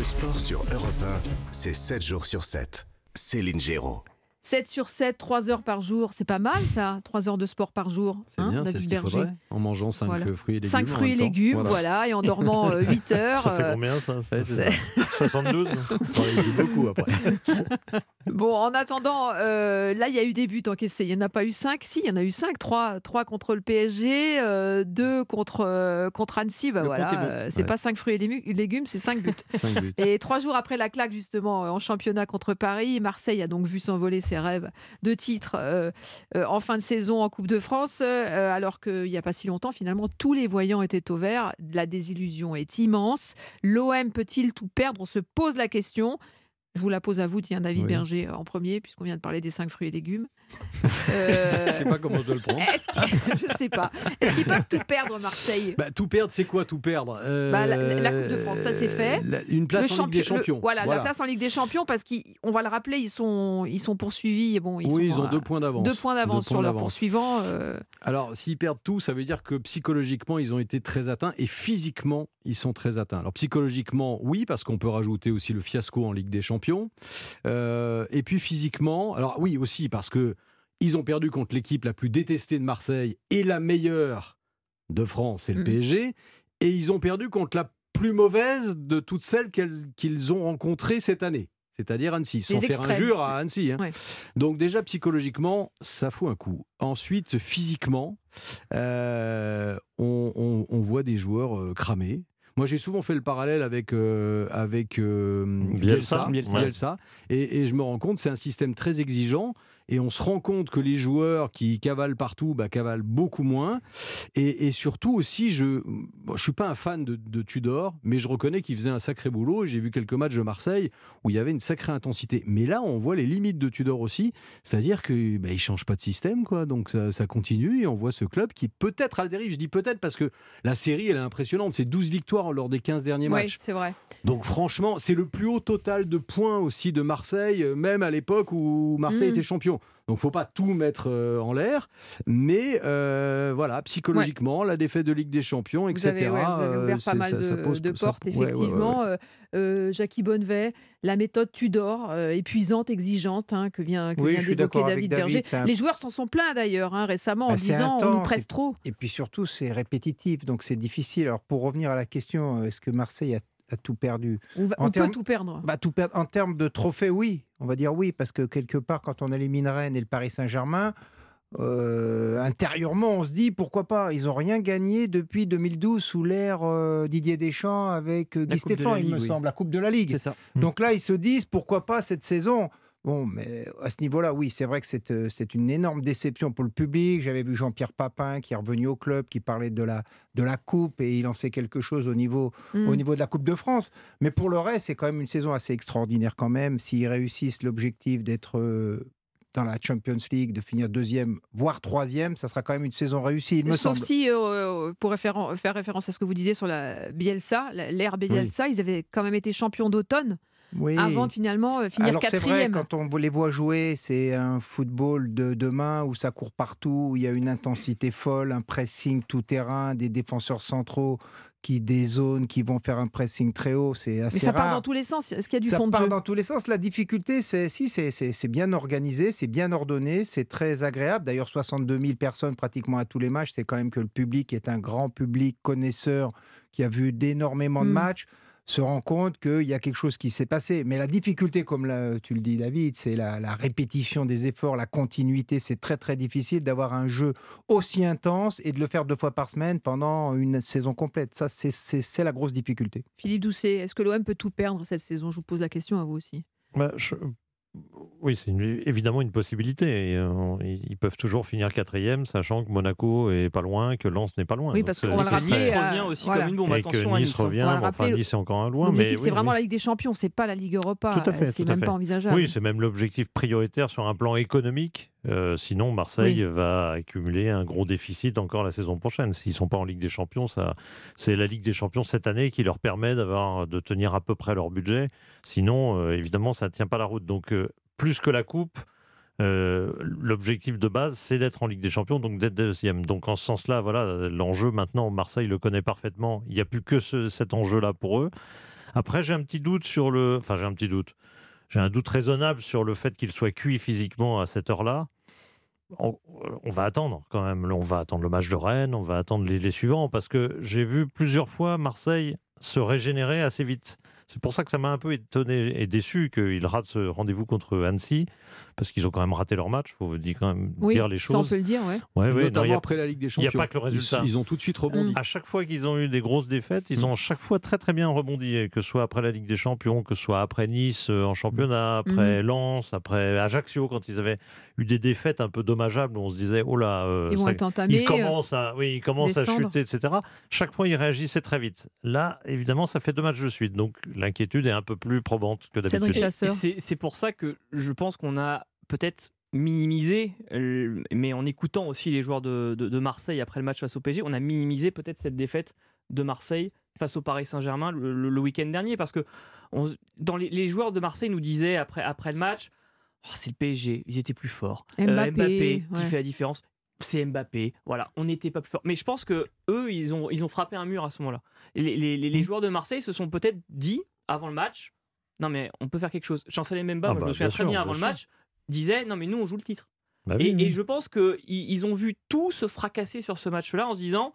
Le sport sur Europe 1, c'est 7 jours sur 7. Céline Géraud. 7 sur 7, 3 heures par jour, c'est pas mal ça, 3 heures de sport par jour. C'est hein, bien, c'est David ce qu'il Berger. faudrait, en mangeant 5 Voilà. fruits et légumes. 5 en fruits et légumes, Voilà. voilà. et en dormant 8 heures. Ça fait euh, combien ça ça? 72 T'en réduis beaucoup après. Bon, en attendant, euh, là, il y a eu des buts encaissés. Il n'y en a pas eu 5. Si, il y en a eu 5. 3, contre le PSG, 2 contre, euh, contre Annecy. Bah, Le voilà, euh, c'est Ouais. pas 5 fruits et légumes, c'est 5 buts. 5 buts. Et trois jours après la claque, justement, euh, en championnat contre Paris, Marseille a donc vu s'envoler ses rêves de titre euh, euh, en fin de saison en Coupe de France, euh, alors qu'il n'y a pas si longtemps, finalement, tous les voyants étaient au vert. La désillusion est immense. L'OM peut-il tout perdre? On se pose la question. Je vous la pose à vous, tiens, David Oui. Berger, euh, en premier, puisqu'on vient de parler des 5 fruits et légumes. Euh, Je sais pas comment je dois le prendre. je sais pas. Est-ce qu'ils peuvent tout perdre, Marseille? Bah, tout perdre, c'est quoi tout perdre? Euh, Bah, la- la Coupe de France, ça, c'est fait. la- une place Le en Ligue des le- Champions. voilà, la place en Ligue des Champions, parce qu'on va le rappeler, ils sont, ils sont poursuivis. et Bon, ils oui, sont ils ont à deux points d'avance. deux points d'avance sur leurs poursuivants. euh, Alors, s'ils perdent tout, ça veut dire que psychologiquement, ils ont été très atteints et physiquement, ils sont très atteints. Alors, psychologiquement, oui, parce qu'on peut rajouter aussi le fiasco en Ligue des Champions. Euh, et puis, physiquement, alors oui, aussi parce que ils ont perdu contre l'équipe la plus détestée de Marseille et la meilleure de France, c'est le Mm. PSG. Et ils ont perdu contre la plus mauvaise de toutes celles qu'ils ont rencontrées cette année. C'est-à-dire Annecy, sans Les faire extrêmes. injure à Annecy. hein. Ouais. Donc déjà psychologiquement, ça fout un coup. Ensuite, physiquement, euh, on, on- on voit des joueurs euh, cramés. Moi, j'ai souvent fait le parallèle avec, euh, avec euh, Bielsa. Bielsa, Ouais. Bielsa. Et, et je me rends compte, c'est un système très exigeant. Et on se rend compte que les joueurs qui cavalent partout, bah, cavalent beaucoup moins. Et, et surtout aussi, je ne suis pas un fan de, de Tudor, mais je reconnais qu'il faisait un sacré boulot. J'ai vu quelques matchs de Marseille où il y avait une sacrée intensité. Mais là, on voit les limites de Tudor aussi. C'est-à-dire qu'il bah, il change pas de système. quoi. Donc ça, ça continue et on voit ce club qui peut-être à la dérive. Je dis peut-être parce que la série, elle est impressionnante. C'est 12 victoires lors des 15 derniers Oui, matchs. c'est vrai. Donc franchement, c'est le plus haut total de points aussi de Marseille, euh, même à l'époque où Marseille Mm. était champion. Donc faut pas tout mettre euh, en l'air, mais euh, voilà, psychologiquement, la défaite de Ligue des Champions, Vous etc. avez, ouais, vous avez ouvert euh, pas mal ça- de, ça pose- de portes, ouais, effectivement. Jackie Bonnevet, la méthode Tudor, épuisante, exigeante, hein, que vient, que Oui, vient d'évoquer David Berger. un- Les joueurs s'en sont plaints d'ailleurs hein, récemment en Bah, disant on nous intense, presse trop. Et puis surtout, c'est répétitif, donc c'est difficile. Alors pour revenir à la question, est-ce que Marseille a, a tout perdu On, va- peut termes- tout perdre. bah, tout perdre En termes de trophées, oui. On va dire oui, parce que quelque part, quand on élimine Rennes et le Paris Saint-Germain, euh, intérieurement, on se dit pourquoi pas? Ils n'ont rien gagné depuis 2012 sous l'ère euh, Didier Deschamps avec euh, Guy de Stéphane, la il Ligue, me oui. semble, la Coupe de la Ligue. C'est ça. Donc là, ils se disent pourquoi pas cette saison? Bon, mais à ce niveau-là, oui, c'est vrai que c'est euh, c'est une énorme déception pour le public. J'avais vu Jean-Pierre Papin qui est revenu au club, qui parlait de la, de la Coupe et il en sait quelque chose au niveau, Mm. au niveau de la Coupe de France. Mais pour le reste, c'est quand même une saison assez extraordinaire quand même. S'ils réussissent l'objectif d'être euh, dans la Champions League, de finir deuxième, voire troisième, ça sera quand même une saison réussie, il me Sauf semble. si, euh, pour référen- faire référence à ce que vous disiez sur la Bielsa, l'ère Bielsa, ils avaient quand même été champions d'automne Oui. avant de finalement euh, finir Alors c'est vrai, quatrième. quand on les voit jouer, c'est un football de demain où ça court partout, où il y a une intensité folle, un pressing tout terrain, des défenseurs centraux qui des zones qui vont faire un pressing très haut, c'est assez Mais ça rare. part dans tous les sens. Est-ce qu'il y a du ça fond de part jeu dans tous les sens. La difficulté, c'est si c'est bien organisé, c'est bien ordonné, c'est très agréable. D'ailleurs, 62 000 personnes pratiquement à tous les matchs. C'est quand même que le public est un grand public connaisseur qui a vu d'énormément de Mm. matchs se rend compte qu'il y a quelque chose qui s'est passé. Mais la difficulté, comme la- tu le dis David, c'est la, la répétition des efforts, la continuité. C'est très très difficile d'avoir un jeu aussi intense et de le faire deux fois par semaine pendant une saison complète. Ça, c'est- c'est c'est la grosse difficulté. Philippe Doucet, est-ce que l'OM peut tout perdre cette saison? Je vous pose la question à vous aussi. Bah, je- Oui, c'est une- évidemment une possibilité. Et, euh, ils ils peuvent toujours finir quatrième, sachant que Monaco est pas loin, que Lens n'est pas loin. Oui, parce qu'on va le rappeler, Nice euh, revient aussi voilà. comme une bombe. Et Attention Nice Nice. hein. revient, bon, enfin Nice est encore un loin. Mais c'est oui, vraiment oui. la Ligue des Champions, c'est pas la Ligue Europa. Tout à fait, c'est à même fait. pas envisageable. Oui, c'est même l'objectif prioritaire sur un plan économique. Euh, sinon, Marseille va accumuler un gros déficit encore la saison prochaine. S'ils ne sont pas en Ligue des Champions, ça, c'est la Ligue des Champions cette année qui leur permet d'avoir, de tenir à peu près leur budget. Sinon, euh, évidemment, ça ne tient pas la route. Donc, euh, plus que la Coupe, l'objectif de base, c'est d'être en Ligue des Champions, donc d'être deuxième. Donc, en ce sens-là, voilà, l'enjeu maintenant, Marseille le connaît parfaitement. Il n'y a plus que ce- cet enjeu-là pour eux. Après, j'ai un petit doute sur le. Enfin, j'ai un petit doute. J'ai un doute raisonnable sur le fait qu'il soit cuit physiquement à cette heure-là. On, va attendre quand même. On va attendre le match de Rennes, on va attendre les, les suivants, parce que j'ai vu plusieurs fois Marseille se régénérer assez vite. C'est pour ça que ça m'a un peu étonné et déçu qu'il rate ce rendez-vous contre Annecy, parce qu'ils ont quand même raté leur match. Il faut dire quand même Oui, dire les ça on choses. peut le dire, ouais. Ouais, Notamment a- après la Ligue des il y a Champions. pas que le Ils- résultat. Ils, ont tout de suite rebondi. à chaque fois qu'ils ont eu des grosses défaites, ils ont chaque fois très très bien rebondi, que ce soit après la Ligue des Champions, que ce soit après Nice euh, en championnat, après Lens, après Ajaccio, quand ils avaient eu des défaites un peu dommageables, où on se disait, oh là, euh, Ils vont ça- être entamés. il commence à, oui, il commence à chuter, etc. Chaque fois, il réagissait très vite. Là, évidemment, ça fait deux matchs de suite, donc l'inquiétude est un peu plus probante que d'habitude. C'est pour ça que je pense qu'on a peut-être minimisé, euh, mais en écoutant aussi les joueurs de, de- de Marseille après le match face au PSG, on a minimisé peut-être cette défaite de Marseille face au Paris Saint-Germain le, le- le week-end dernier. Parce que on- dans les, les joueurs de Marseille nous disaient après, après le match Oh, c'est le PSG, ils étaient plus forts. Euh, Mbappé, qui ouais. fait la différence. C'est Mbappé, voilà, on n'était pas plus fort. Mais je pense que eux, ils ont, ils ont frappé un mur à ce moment-là. Les, les- les- Mm. joueurs de Marseille se sont peut-être dit avant le match, non mais on peut faire quelque chose. Chancelier Memba, Ah moi, je bah, me souviens très sûr, bien bien avant le sûr. match, disait non mais nous on joue le titre. Bah oui, et, oui. et je pense qu'ils ils ont vu tout se fracasser sur ce match-là en se disant,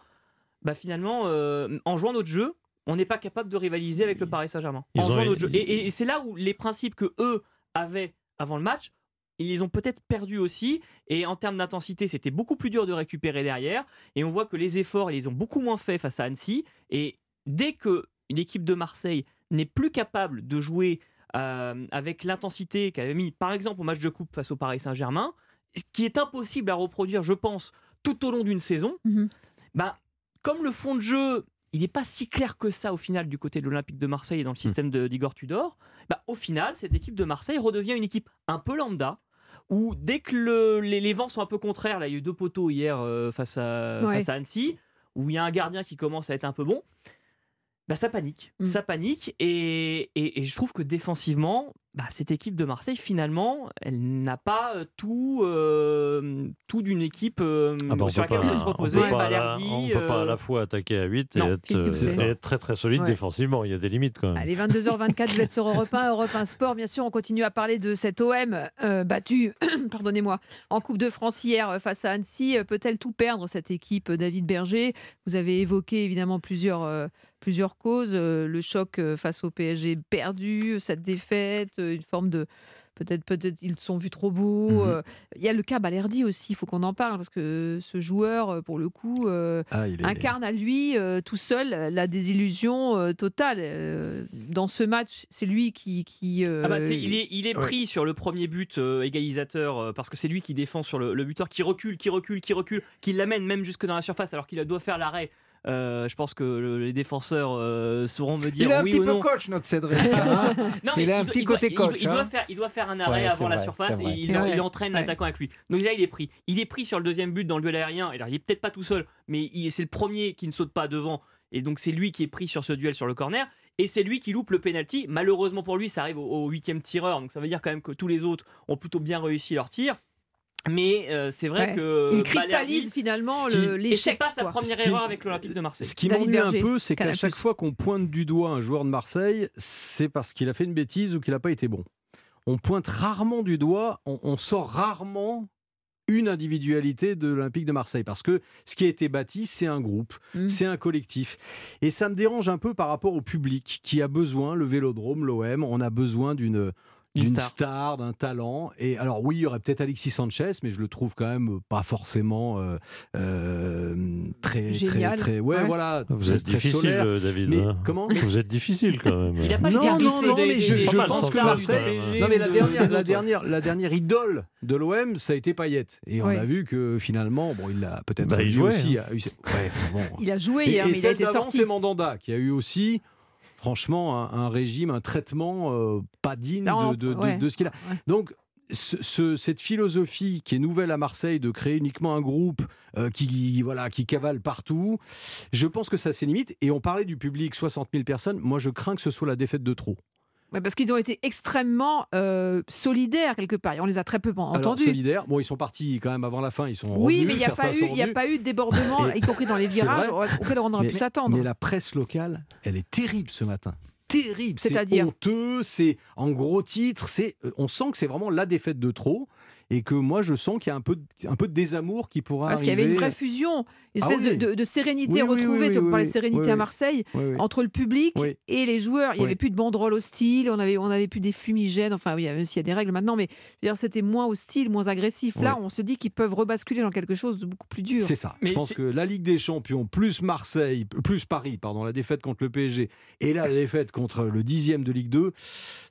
bah finalement, euh, en jouant notre jeu, on n'est pas capable de rivaliser avec le Paris Saint-Germain. Ils En ont- jouant notre jeu. Et, et- et c'est là où les principes que eux avaient avant le match, ils les ont peut-être perdus aussi. Et en termes d'intensité, c'était beaucoup plus dur de récupérer derrière. Et on voit que les efforts, ils les ont beaucoup moins fait face à Annecy. Et dès que l'équipe de Marseille n'est plus capable de jouer euh, avec l'intensité qu'elle avait mis, par exemple, au match de coupe face au Paris Saint-Germain, ce qui est impossible à reproduire, je pense, tout au long d'une saison, Mhm. bah, comme le fond de jeu, il n'est pas si clair que ça au final du côté de l'Olympique de Marseille et dans le système de- d'Igor Tudor, bah, au final, cette équipe de Marseille redevient une équipe un peu lambda, où dès que le- les, les vents sont un peu contraires, là il y a eu deux poteaux hier euh, face, à, Ouais. face à Annecy, où il y a un gardien qui commence à être un peu bon, bah, ça panique. Mm. Ça panique. Et, et- et je trouve que défensivement, bah, cette équipe de Marseille, finalement, elle n'a pas euh, tout, euh, tout d'une équipe euh, Ah bah, on sur peut laquelle pas- on peut se on reposer. peut pas à la- Balerdi, On peut pas à la fois attaquer à 8 et être, euh, et très très solide Ouais. défensivement. Il y a des limites quand même. Allez, 22h24, vous êtes sur Europe 1, Europe 1 Sport. Bien sûr, on continue à parler de cet OM euh, battu, pardonnez-moi, en Coupe de France hier face à Annecy. Peut-elle tout perdre, cette équipe, David Berger? Vous avez évoqué évidemment plusieurs, euh, plusieurs causes. euh, le choc face au PSG perdu, cette défaite, une forme de. Peut-être, peut-être ils sont vus trop beaux. Mhm. euh, Il y a le cas Balerdi aussi, il faut qu'on en parle parce que ce joueur, euh, pour le coup, euh, Ah, est- incarne à lui euh, tout seul la désillusion euh, totale. Euh, dans ce match, c'est lui qui. qui euh, Ah bah, c'est- il est, il est ouais. pris sur le premier but euh, égalisateur euh, parce que c'est lui qui défend sur le, le buteur, qui recule, qui recule, qui recule, qui l'amène même jusque dans la surface alors qu'il doit faire l'arrêt. Euh, je pense que le- les défenseurs euh, sauront me dire Il est un oui petit peu non. coach, notre Cédric. hein. Non, Il mais a un doit- petit doit- côté il doit- coach, Il doit, hein. faire, il doit faire un arrêt Ouais, avant la surface et il, ouais. il entraîne Ouais. l'attaquant avec lui. Donc là, il est pris. Il est pris sur le deuxième but dans le duel aérien. Alors, il est peut-être pas tout seul, mais il- c'est le premier qui ne saute pas devant. Et donc, c'est lui qui est pris sur ce duel sur le corner. Et c'est lui qui loupe le penalty. Malheureusement pour lui, ça arrive au, au huitième tireur. Donc, ça veut dire quand même que tous les autres ont plutôt bien réussi leur tir. Mais euh, c'est vrai Ouais. que. il Balerdi- cristallise finalement l'échec. pas sa quoi. première Ce qui- erreur avec l'Olympique de Marseille. Ce qui m'ennuie un peu, c'est qu'à chaque fois qu'on pointe du doigt un joueur de Marseille, c'est parce qu'il a fait une bêtise ou qu'il n'a pas été bon. On pointe rarement du doigt, on, on sort rarement une individualité de l'Olympique de Marseille parce que ce qui a été bâti, c'est un groupe, Mm. c'est un collectif. Et ça me dérange un peu par rapport au public qui a besoin, le Vélodrome, l'OM, on a besoin d'une Une d'une star. star, d'un talent. Et alors oui, il y aurait peut-être Alexis Sanchez, mais je le trouve quand même pas forcément euh, euh, très, Génial. très, très, ouais, Ouais. voilà, Vous êtes difficile, solaire. euh, David. Mais hein. comment Vous êtes difficile quand même. Il a pas Non, non, non, des- mais je, je pense que Marseille. Non, mais la de- dernière, la dernière, la dernière idole de l'OM, ça a été Payet. Et on a vu que finalement, bon, il a peut-être Bah, jouait, aussi. Ouais, bon. Il a joué Et, hier, et mais il a celle été d'avant, sorti. c'est Mandanda qui a eu aussi. Franchement, un, un régime, un traitement euh, pas digne Non, de, de- de- ouais. de ce qu'il a. Donc, ce- ce- cette philosophie qui est nouvelle à Marseille de créer uniquement un groupe euh, qui, voilà, qui cavale partout, je pense que ça a ses limites. Et on parlait du public, 60 000 personnes. Moi, je crains que ce soit la défaite de trop. Ouais, parce qu'ils ont été extrêmement euh, solidaires quelque part. Et On les a très peu Alors, entendus. solidaire. Bon, ils sont partis quand même avant la fin. Ils sont Oui, revenus, mais il n'y a, pas eu- sont il y a revenus. pas eu de débordement, y compris dans les virages, auquel on aurait Mais- pu s'attendre. Mais la presse locale, elle est terrible ce matin. terrible, c'est honteux, c'est en gros titre, c'est euh, on sent que c'est vraiment la défaite de trop et que moi je sens qu'il y a un peu de, un peu de désamour qui pourra Parce qu'il y avait une vraie fusion, une Ah espèce de- oui. de, de sérénité Oui, retrouvée, oui, si on oui, parlait oui, de sérénité oui, à. Marseille, Oui, oui. entre le public Oui. et les joueurs. Il n'y Oui. avait plus de banderoles hostiles, on avait, on avait plus des fumigènes, enfin, oui, même s'il y a des règles maintenant, mais je veux dire, c'était moins hostile, moins agressif. Là, Oui. on se dit qu'ils peuvent rebasculer dans quelque chose de beaucoup plus dur. C'est ça. Mais je pense c'est- que la Ligue des Champions plus Marseille, plus Paris, pardon, la défaite contre le PSG et là la défaite contre le dixième de Ligue 2,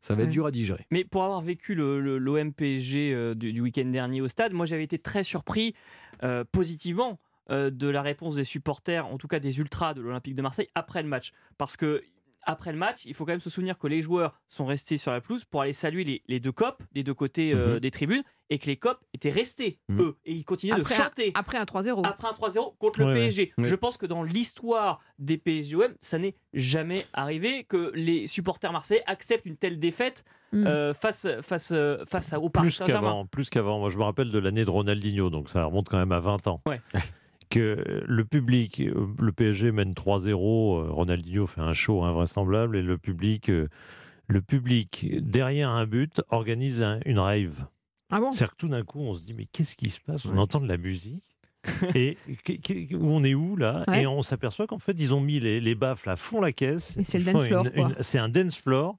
ça va être dur à digérer. Mais pour avoir vécu le, le- l'OM PSG euh, du, du dernier au stade, moi j'avais été très surpris euh, positivement euh, de la réponse des supporters, en tout cas des ultras de l'Olympique de Marseille, après le match. Parce que après le match, il faut quand même se souvenir que les joueurs sont restés sur la pelouse pour aller saluer les, les deux copes des deux côtés euh, Mhm. des tribunes et que les copes étaient restés, Mhm. eux, et ils continuaient Après de un- chanter. Après un 3-0. Après un 3-0 contre le Ouais. PSG. Ouais. Je pense que dans l'histoire des PSG-OM, ça n'est jamais arrivé que les supporters marseillais acceptent une telle défaite Mm. euh, face, face, euh, face à- au Paris Plus Saint-Germain. qu'avant, plus qu'avant. Moi, je me rappelle de l'année de Ronaldinho, donc ça remonte quand même à 20 ans. Ouais. Que le public, euh, le PSG mène 3-0, euh, Ronaldinho fait un show invraisemblable et le public, euh, le public derrière un but organise un- une rave. Ah bon? C'est-à-dire que tout d'un coup, on se dit mais qu'est-ce qui se passe? On Ouais. entend de la musique. et on est où là? Ouais. Et on s'aperçoit qu'en fait, ils ont mis les, les baffles à fond la caisse. C'est le dance floor, C'est un dance floor.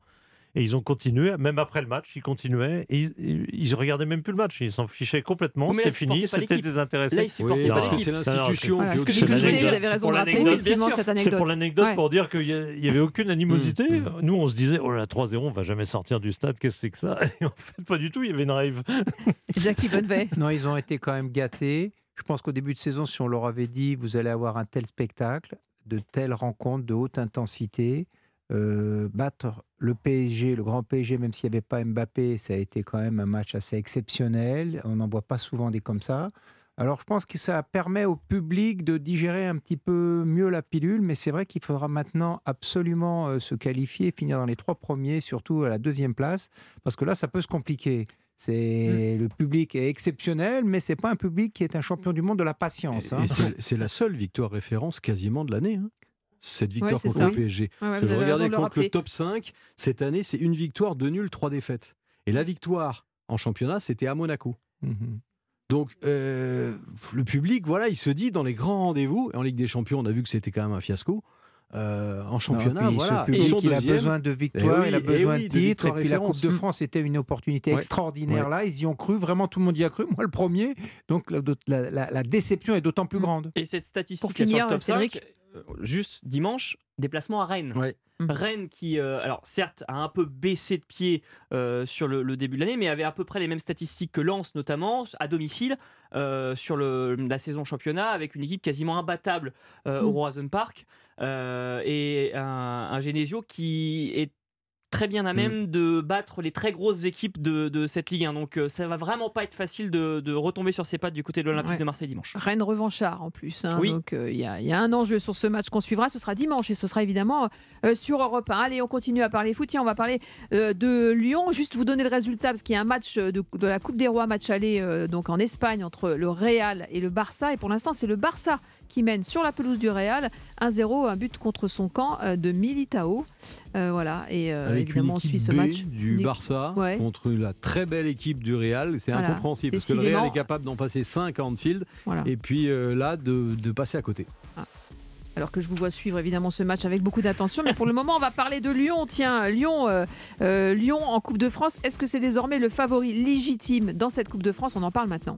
Et ils ont continué, même après le match, ils continuaient. Et ils, ils- ils regardaient même plus le match, ils s'en fichaient complètement. C'était fini, c'était désintéressé. Là, ils supportaient Oui, pas parce que c'est l'institution Voilà, ce que vous avez raison Pour de rappeler effectivement cette C'est anecdote. pour l'anecdote, Ouais. pour dire qu'il n'y avait aucune animosité. Mm, Nous, on se disait, oh là, 3-0, on va jamais sortir du stade, qu'est-ce que c'est que ça? Et en fait, pas du tout, il y avait une rave. Jackie Bonnevet. Non, ils ont été quand même gâtés. Je pense qu'au début de saison, si on leur avait dit vous allez avoir un tel spectacle, de telles rencontres de haute intensité, euh, battre le PSG, le grand PSG, même s'il n'y avait pas Mbappé, ça a été quand même un match assez exceptionnel. On n'en voit pas souvent des comme ça. Alors je pense que ça permet au public de digérer un petit peu mieux la pilule, mais c'est vrai qu'il faudra maintenant absolument euh, se qualifier, finir dans les trois premiers, surtout à la deuxième place, parce que là, ça peut se compliquer. C'est le public est exceptionnel, mais c'est pas un public qui est un champion du monde de la patience. Hein. c'est la seule victoire référence quasiment de l'année. hein. Cette victoire c'est contre ça. le PSG. Ouais, ouais, Parce vous que je regardais le contre le top 5, cette année, c'est une victoire, deux nuls, trois défaites. Et la victoire en championnat, c'était à Monaco. Mhm. Donc euh, le public, voilà, il se dit dans les grands rendez-vous, et en Ligue des Champions, on a vu que c'était quand même un fiasco. euh, en Non, championnat, puis voilà, sont il a besoin de victoires, Eh il a eh besoin oui, de titres, et la Coupe de France était une opportunité Ouais. extraordinaire. Ouais. Là, ils y ont cru, vraiment tout le monde y a cru, moi le premier. Donc la, la- la- la déception est d'autant plus Mm. grande. Et cette statistique Pour sur finir, le top Cédric. 5, euh, juste dimanche, déplacement à Rennes. Ouais. Mm. Rennes qui, euh, alors certes, a un peu baissé de pied euh, sur le, le début de l'année, mais avait à peu près les mêmes statistiques que Lens, notamment à domicile euh, sur le, la saison championnat, avec une équipe quasiment imbattable euh, au Mm. Roison Park euh, et un, un Genesio qui est très bien à Mm. même de battre les très grosses équipes de, de cette Ligue 1. Donc euh, ça va vraiment pas être facile de, de retomber sur ses pattes du côté de l'Olympique Ouais. de Marseille dimanche. Rennes revanchard en plus. hein. Oui. Donc euh, il y, y a un enjeu sur ce match qu'on suivra. Ce sera dimanche et ce sera évidemment euh, sur Europe 1. Allez, on continue à parler foot. Tiens, on va parler de Lyon. Juste vous donner le résultat parce qu'il y a un match de, de la Coupe des Rois, match aller donc en Espagne entre le Real et le Barça. Et pour l'instant, c'est le Barça qui mène sur la pelouse du Real 1-0, un but contre son camp euh, de Militao. Euh, voilà. Et euh, Avec évidemment, on suit ce B match. du Barça Ouais. contre la très belle équipe du Real. C'est Voilà. incompréhensible parce que le Real est capable d'en passer 5 à Anfield Voilà. et puis euh, là de, de passer à côté. Alors que je vous vois suivre évidemment ce match avec beaucoup d'attention. Mais pour le moment, on va parler de Lyon. Tiens, Lyon, euh, euh, Lyon en Coupe de France. Est-ce que c'est désormais le favori légitime dans cette Coupe de France? On en parle maintenant.